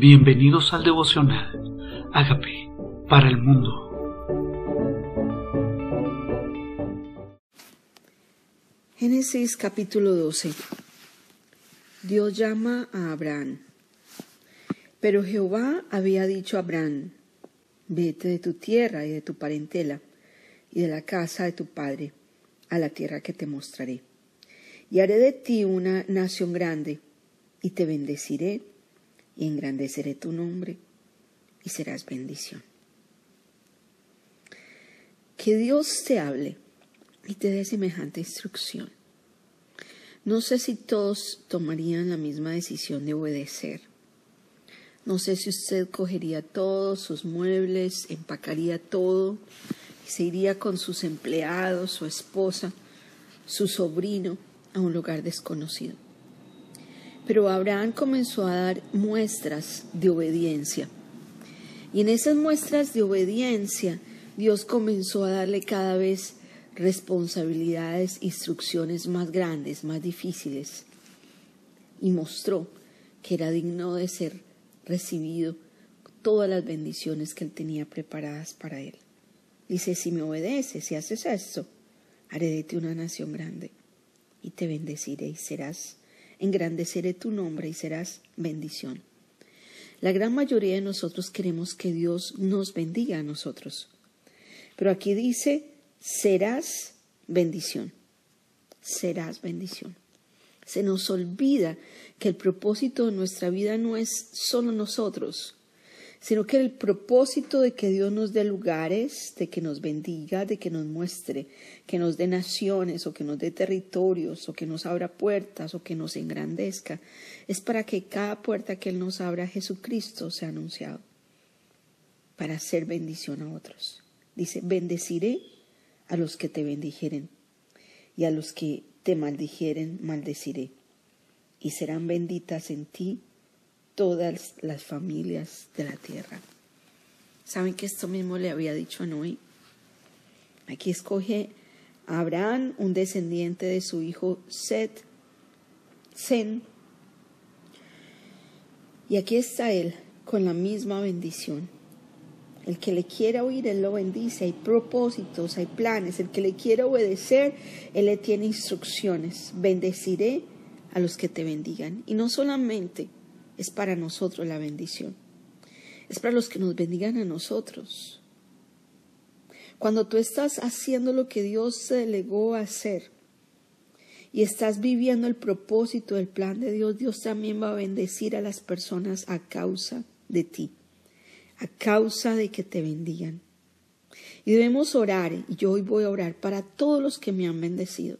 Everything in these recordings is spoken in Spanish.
Bienvenidos al devocional. Hágame para el mundo. Génesis capítulo 12. Dios llama a Abraham. Pero Jehová había dicho a Abraham, vete de tu tierra y de tu parentela y de la casa de tu padre a la tierra que te mostraré. Y haré de ti una nación grande y te bendeciré y engrandeceré tu nombre y serás bendición. Que Dios te hable y te dé semejante instrucción. No sé si todos tomarían la misma decisión de obedecer. No sé si usted cogería todos sus muebles, empacaría todo y se iría con sus empleados, su esposa, su sobrino a un lugar desconocido. Pero Abraham comenzó a dar muestras de obediencia. Y en esas muestras de obediencia, Dios comenzó a darle cada vez responsabilidades, instrucciones más grandes, más difíciles. Y mostró que era digno de ser recibido todas las bendiciones que él tenía preparadas para él. Dice, si me obedeces, si haces esto, haré de ti una nación grande y te bendeciré y serás engrandeceré tu nombre y serás bendición. La gran mayoría de nosotros queremos que Dios nos bendiga a nosotros. Pero aquí dice, serás bendición. Serás bendición. Se nos olvida que el propósito de nuestra vida no es solo nosotros, sino que el propósito de que Dios nos dé lugares, de que nos bendiga, de que nos muestre, que nos dé naciones o que nos dé territorios o que nos abra puertas o que nos engrandezca, es para que cada puerta que Él nos abra Jesucristo sea anunciado, para hacer bendición a otros. Dice, bendeciré a los que te bendijeren y a los que te maldijeren, maldeciré, y serán benditas en ti todas las familias de la tierra. ¿Saben que esto mismo le había dicho a Noé? Aquí escoge a Abraham, un descendiente de su hijo Set, Zen. Y aquí está él con la misma bendición. El que le quiera oír, él lo bendice. Hay propósitos, hay planes. El que le quiera obedecer, él le tiene instrucciones. Bendeciré a los que te bendigan. Y no solamente es para nosotros la bendición. Es para los que nos bendigan a nosotros. Cuando tú estás haciendo lo que Dios se delegó a hacer y estás viviendo el propósito, el plan de Dios, Dios también va a bendecir a las personas a causa de ti, a causa de que te bendigan. Y debemos orar, y yo hoy voy a orar para todos los que me han bendecido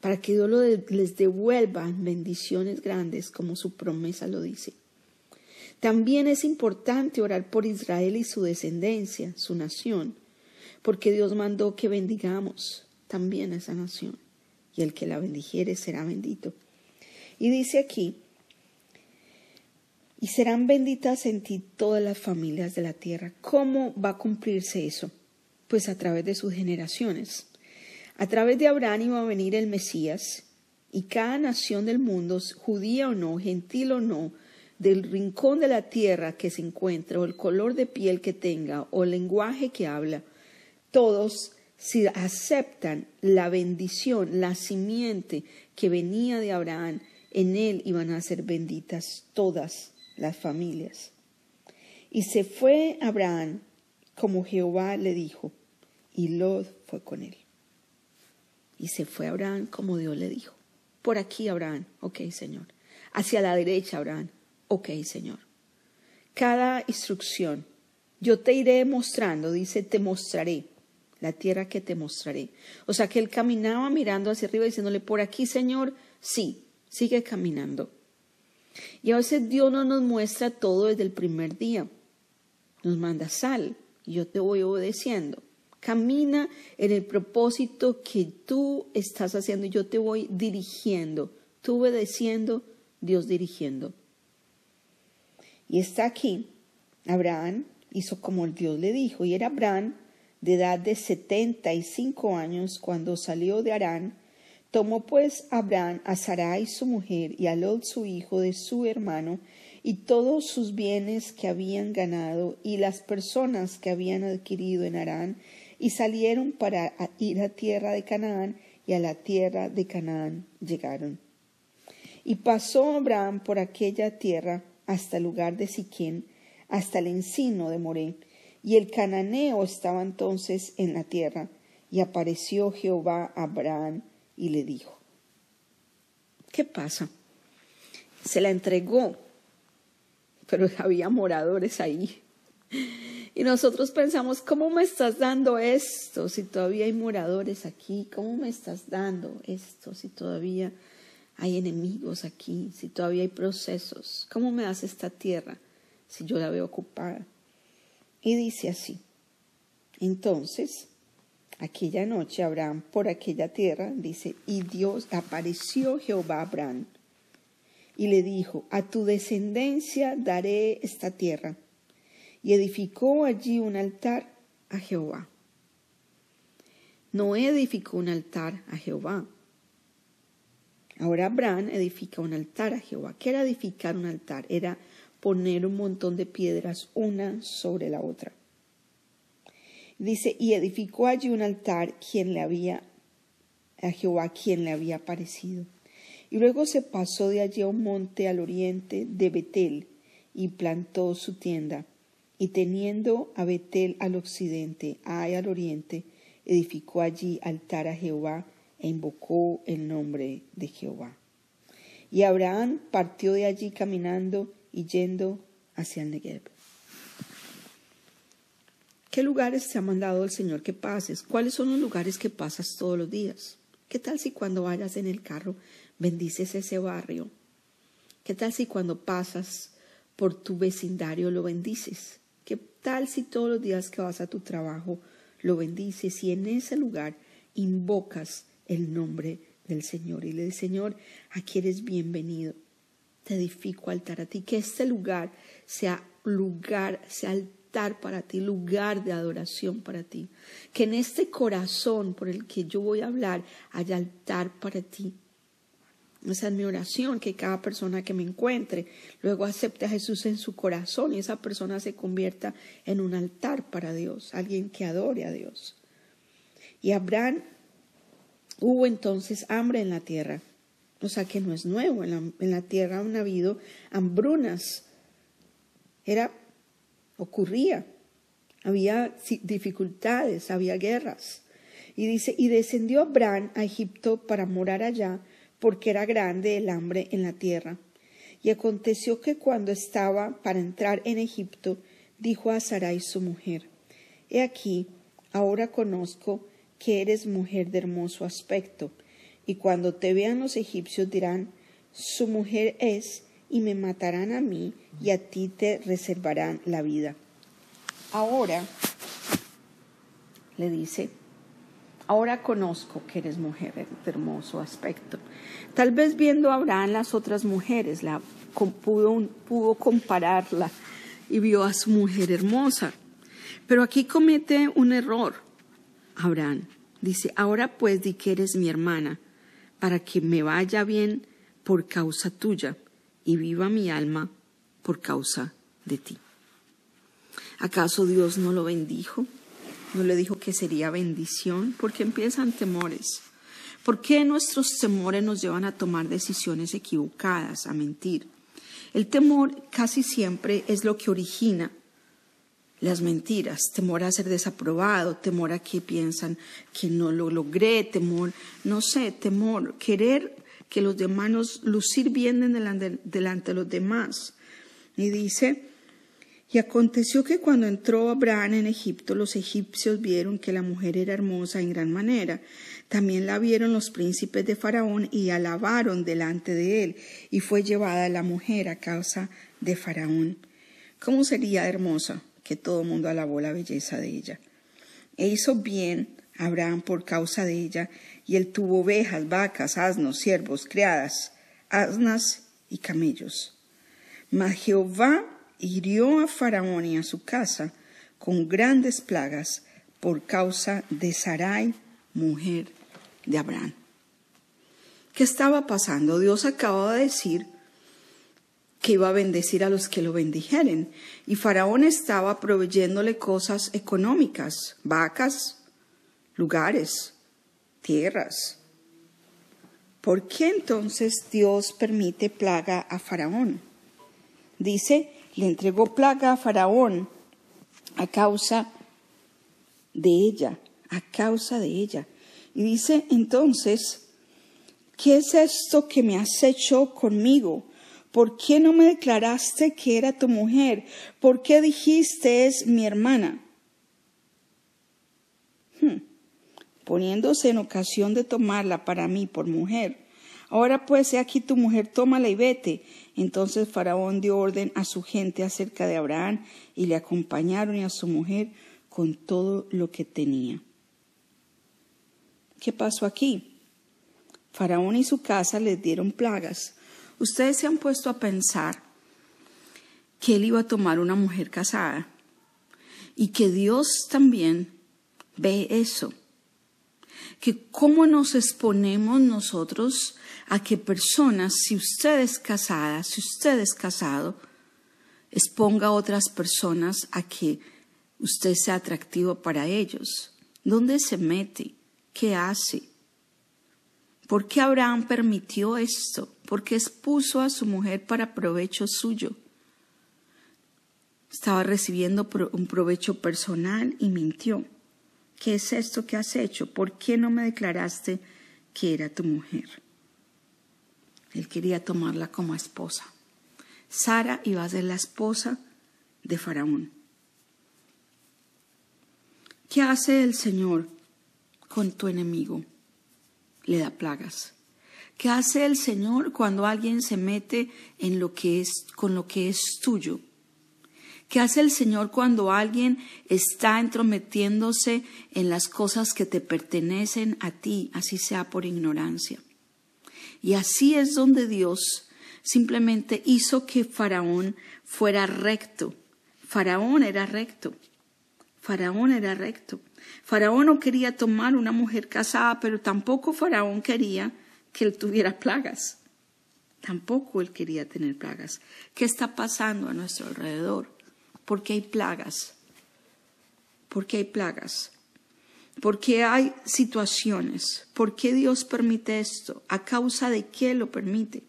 para que Dios les devuelva bendiciones grandes como su promesa lo dice. También es importante orar por Israel y su descendencia, su nación, porque Dios mandó que bendigamos también a esa nación, y el que la bendijere será bendito. Y dice aquí, y serán benditas en ti todas las familias de la tierra. ¿Cómo va a cumplirse eso? Pues a través de sus generaciones. A través de Abraham iba a venir el Mesías y cada nación del mundo, judía o no, gentil o no, del rincón de la tierra que se encuentra, o el color de piel que tenga, o el lenguaje que habla, todos, si aceptan la bendición, la simiente que venía de Abraham, en él iban a ser benditas todas las familias. Y se fue Abraham como Jehová le dijo, y Lot fue con él. Y se fue Abraham como Dios le dijo. Por aquí, Abraham, ok, Señor. Hacia la derecha, Abraham, ok, Señor. Cada instrucción, yo te iré mostrando, dice, te mostraré la tierra que te mostraré. O sea que él caminaba mirando hacia arriba diciéndole, por aquí, Señor, sí, sigue caminando. Y a veces Dios no nos muestra todo desde el primer día. Nos manda sal y yo te voy obedeciendo. Camina en el propósito que tú estás haciendo yo te voy dirigiendo. Tú obedeciendo, Dios dirigiendo. Y está aquí. Abraham hizo como Dios le dijo. Y era Abraham de edad de setenta y cinco años cuando salió de Arán. Tomó pues Abraham a Sarai su mujer y a Lot su hijo de su hermano y todos sus bienes que habían ganado y las personas que habían adquirido en Harán, y salieron para ir a tierra de Canaán, y a la tierra de Canaán llegaron. Y pasó Abraham por aquella tierra hasta el lugar de Siquén, hasta el encino de Moré, y el cananeo estaba entonces en la tierra, y apareció Jehová a Abraham y le dijo, ¿qué pasa? Se la entregó pero había moradores ahí. Y nosotros pensamos, ¿cómo me estás dando esto si todavía hay moradores aquí? ¿Cómo me estás dando esto si todavía hay enemigos aquí, si todavía hay procesos? ¿Cómo me das esta tierra si yo la veo ocupada? Y dice así, entonces, aquella noche Abraham por aquella tierra, dice, y Dios apareció Jehová a Abraham y le dijo, a tu descendencia daré esta tierra. Y edificó allí un altar a Jehová. Noé edificó un altar a Jehová. Ahora Abraham edifica un altar a Jehová. ¿Qué era edificar un altar? Era poner un montón de piedras una sobre la otra. Dice, y edificó allí un altar quien le había a Jehová quien le había aparecido. Y luego se pasó de allí a un monte al oriente de Betel y plantó su tienda. Y teniendo a Betel al occidente, Ay al oriente, edificó allí altar a Jehová e invocó el nombre de Jehová. Y Abraham partió de allí caminando y yendo hacia el Negev. ¿Qué lugares te ha mandado el Señor que pases? ¿Cuáles son los lugares que pasas todos los días? ¿Qué tal si cuando vayas en el carro bendices ese barrio? ¿Qué tal si cuando pasas por tu vecindario lo bendices? ¿Qué tal si todos los días que vas a tu trabajo lo bendices y en ese lugar invocas el nombre del Señor y le dices, Señor, aquí eres bienvenido. Te edifico altar a ti, que este lugar sea lugar, sea altar para ti, lugar de adoración para ti. Que en este corazón por el que yo voy a hablar haya altar para ti. Esa es mi oración, que cada persona que me encuentre luego acepte a Jesús en su corazón y esa persona se convierta en un altar para Dios, alguien que adore a Dios. Y Abraham hubo entonces hambre en la tierra, o sea que no es nuevo, en la, en la tierra han habido hambrunas, era, ocurría, había dificultades, había guerras. Y dice, y descendió Abraham a Egipto para morar allá, porque era grande el hambre en la tierra. Y aconteció que cuando estaba para entrar en Egipto, dijo a Sarai su mujer, He aquí, ahora conozco que eres mujer de hermoso aspecto, y cuando te vean los egipcios dirán, Su mujer es, y me matarán a mí, y a ti te reservarán la vida. Ahora, le dice, Ahora conozco que eres mujer de hermoso aspecto. Tal vez viendo a Abraham las otras mujeres, la, pudo, pudo compararla y vio a su mujer hermosa. Pero aquí comete un error. Abraham dice, ahora pues di que eres mi hermana, para que me vaya bien por causa tuya y viva mi alma por causa de ti. ¿Acaso Dios no lo bendijo? No le dijo que sería bendición, porque empiezan temores. ¿Por qué nuestros temores nos llevan a tomar decisiones equivocadas, a mentir? El temor casi siempre es lo que origina las mentiras, temor a ser desaprobado, temor a que piensan que no lo logré, temor, no sé, temor, querer que los demás, lucir bien delante, delante de los demás. Y dice, y aconteció que cuando entró Abraham en Egipto, los egipcios vieron que la mujer era hermosa en gran manera. También la vieron los príncipes de Faraón y alabaron delante de él, y fue llevada la mujer a causa de Faraón. ¿Cómo sería hermosa que todo el mundo alabó la belleza de ella? E hizo bien Abraham por causa de ella, y él tuvo ovejas, vacas, asnos, siervos, criadas, asnas y camellos. Mas Jehová hirió a Faraón y a su casa con grandes plagas por causa de Sarai, mujer de Abraham. ¿Qué estaba pasando? Dios acaba de decir que iba a bendecir a los que lo bendijeren. Y Faraón estaba proveyéndole cosas económicas, vacas, lugares, tierras. ¿Por qué entonces Dios permite plaga a Faraón? Dice, le entregó plaga a Faraón a causa de ella, a causa de ella. Y dice entonces, ¿qué es esto que me has hecho conmigo? ¿Por qué no me declaraste que era tu mujer? ¿Por qué dijiste es mi hermana? Hmm. Poniéndose en ocasión de tomarla para mí por mujer. Ahora pues, he aquí tu mujer, tómala y vete. Entonces Faraón dio orden a su gente acerca de Abraham y le acompañaron y a su mujer con todo lo que tenía. ¿Qué pasó aquí? Faraón y su casa les dieron plagas Ustedes se han puesto a pensar que él iba a tomar una mujer casada y que Dios también ve eso. Que cómo nos exponemos nosotros a que personas, si usted es casada, si usted es casado, exponga a otras personas a que usted sea atractivo para ellos. ¿Dónde se mete? ¿Qué hace? ¿Por qué Abraham permitió esto? Porque expuso a su mujer para provecho suyo. Estaba recibiendo un provecho personal y mintió. ¿Qué es esto que has hecho? ¿Por qué no me declaraste que era tu mujer? Él quería tomarla como esposa. Sara iba a ser la esposa de Faraón. ¿Qué hace el Señor con tu enemigo? le da plagas. ¿Qué hace el Señor cuando alguien se mete en lo que es con lo que es tuyo? ¿Qué hace el Señor cuando alguien está entrometiéndose en las cosas que te pertenecen a ti, así sea por ignorancia? Y así es donde Dios simplemente hizo que Faraón fuera recto. Faraón era recto. Faraón era recto. Faraón no quería tomar una mujer casada, pero tampoco Faraón quería que él tuviera plagas. Tampoco él quería tener plagas. ¿Qué está pasando a nuestro alrededor? ¿Por qué hay plagas? ¿Por qué hay plagas? ¿Por qué hay situaciones? ¿Por qué Dios permite esto? ¿A causa de qué lo permite?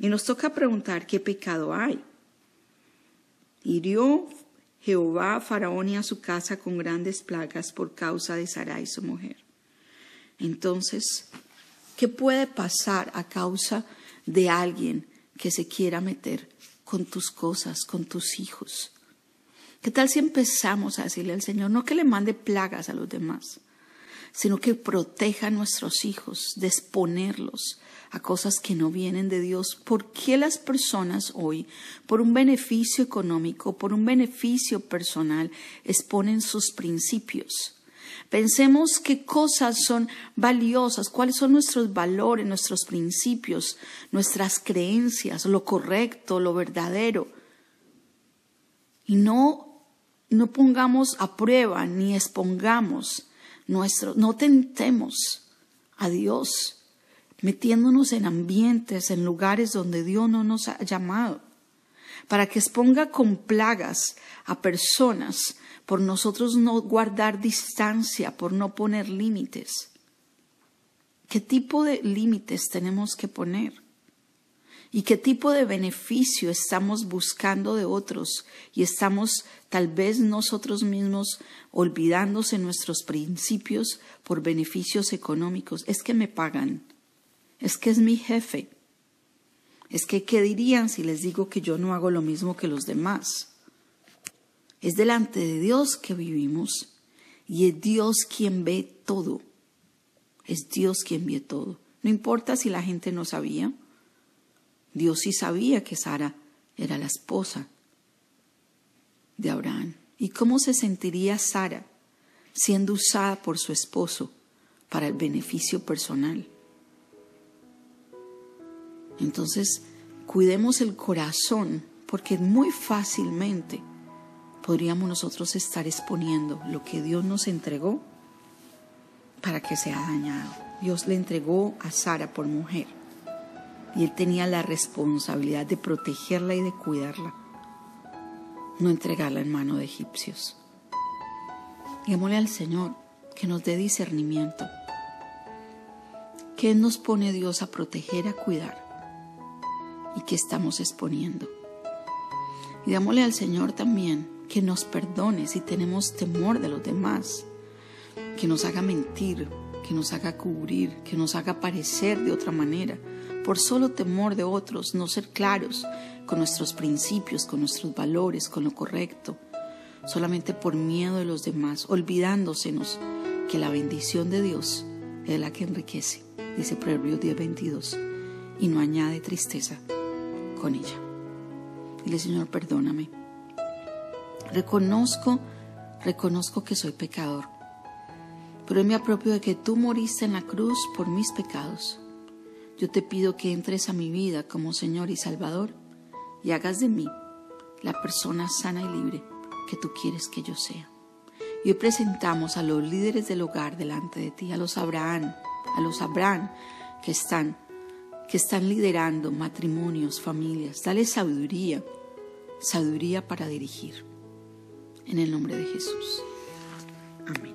Y nos toca preguntar qué pecado hay. Hirió Jehová a Faraón y a su casa con grandes plagas por causa de Sarai su mujer. Entonces, ¿qué puede pasar a causa de alguien que se quiera meter con tus cosas, con tus hijos? ¿Qué tal si empezamos a decirle al Señor, no que le mande plagas a los demás, sino que proteja a nuestros hijos, de exponerlos a cosas que no vienen de Dios. ¿Por qué las personas hoy, por un beneficio económico, por un beneficio personal, exponen sus principios? Pensemos qué cosas son valiosas, cuáles son nuestros valores, nuestros principios, nuestras creencias, lo correcto, lo verdadero. Y no, no pongamos a prueba ni expongamos nuestro, no tentemos a Dios metiéndonos en ambientes, en lugares donde Dios no nos ha llamado, para que exponga con plagas a personas por nosotros no guardar distancia, por no poner límites. ¿Qué tipo de límites tenemos que poner? ¿Y qué tipo de beneficio estamos buscando de otros? Y estamos tal vez nosotros mismos olvidándose nuestros principios por beneficios económicos. Es que me pagan es que es mi jefe. Es que, ¿qué dirían si les digo que yo no hago lo mismo que los demás? Es delante de Dios que vivimos y es Dios quien ve todo. Es Dios quien ve todo. No importa si la gente no sabía. Dios sí sabía que Sara era la esposa de Abraham. ¿Y cómo se sentiría Sara siendo usada por su esposo para el beneficio personal? Entonces, cuidemos el corazón, porque muy fácilmente podríamos nosotros estar exponiendo lo que Dios nos entregó para que sea dañado. Dios le entregó a Sara por mujer. Y él tenía la responsabilidad de protegerla y de cuidarla, no entregarla en mano de egipcios. Digámosle al Señor que nos dé discernimiento. ¿Qué nos pone Dios a proteger, a cuidar? ¿Y qué estamos exponiendo? Y dámosle al Señor también que nos perdone si tenemos temor de los demás, que nos haga mentir, que nos haga cubrir, que nos haga parecer de otra manera, por solo temor de otros, no ser claros con nuestros principios, con nuestros valores, con lo correcto, solamente por miedo de los demás, olvidándosenos que la bendición de Dios es la que enriquece, dice Proverbios 10:22, y no añade tristeza con ella. Dile, Señor, perdóname. Reconozco, reconozco que soy pecador, pero me apropio de que tú moriste en la cruz por mis pecados. Yo te pido que entres a mi vida como Señor y Salvador y hagas de mí la persona sana y libre que tú quieres que yo sea. Y hoy presentamos a los líderes del hogar delante de ti, a los Abraham, a los Abraham que están, que están liderando matrimonios, familias. Dale sabiduría, sabiduría para dirigir. En el nombre de Jesús. Amén.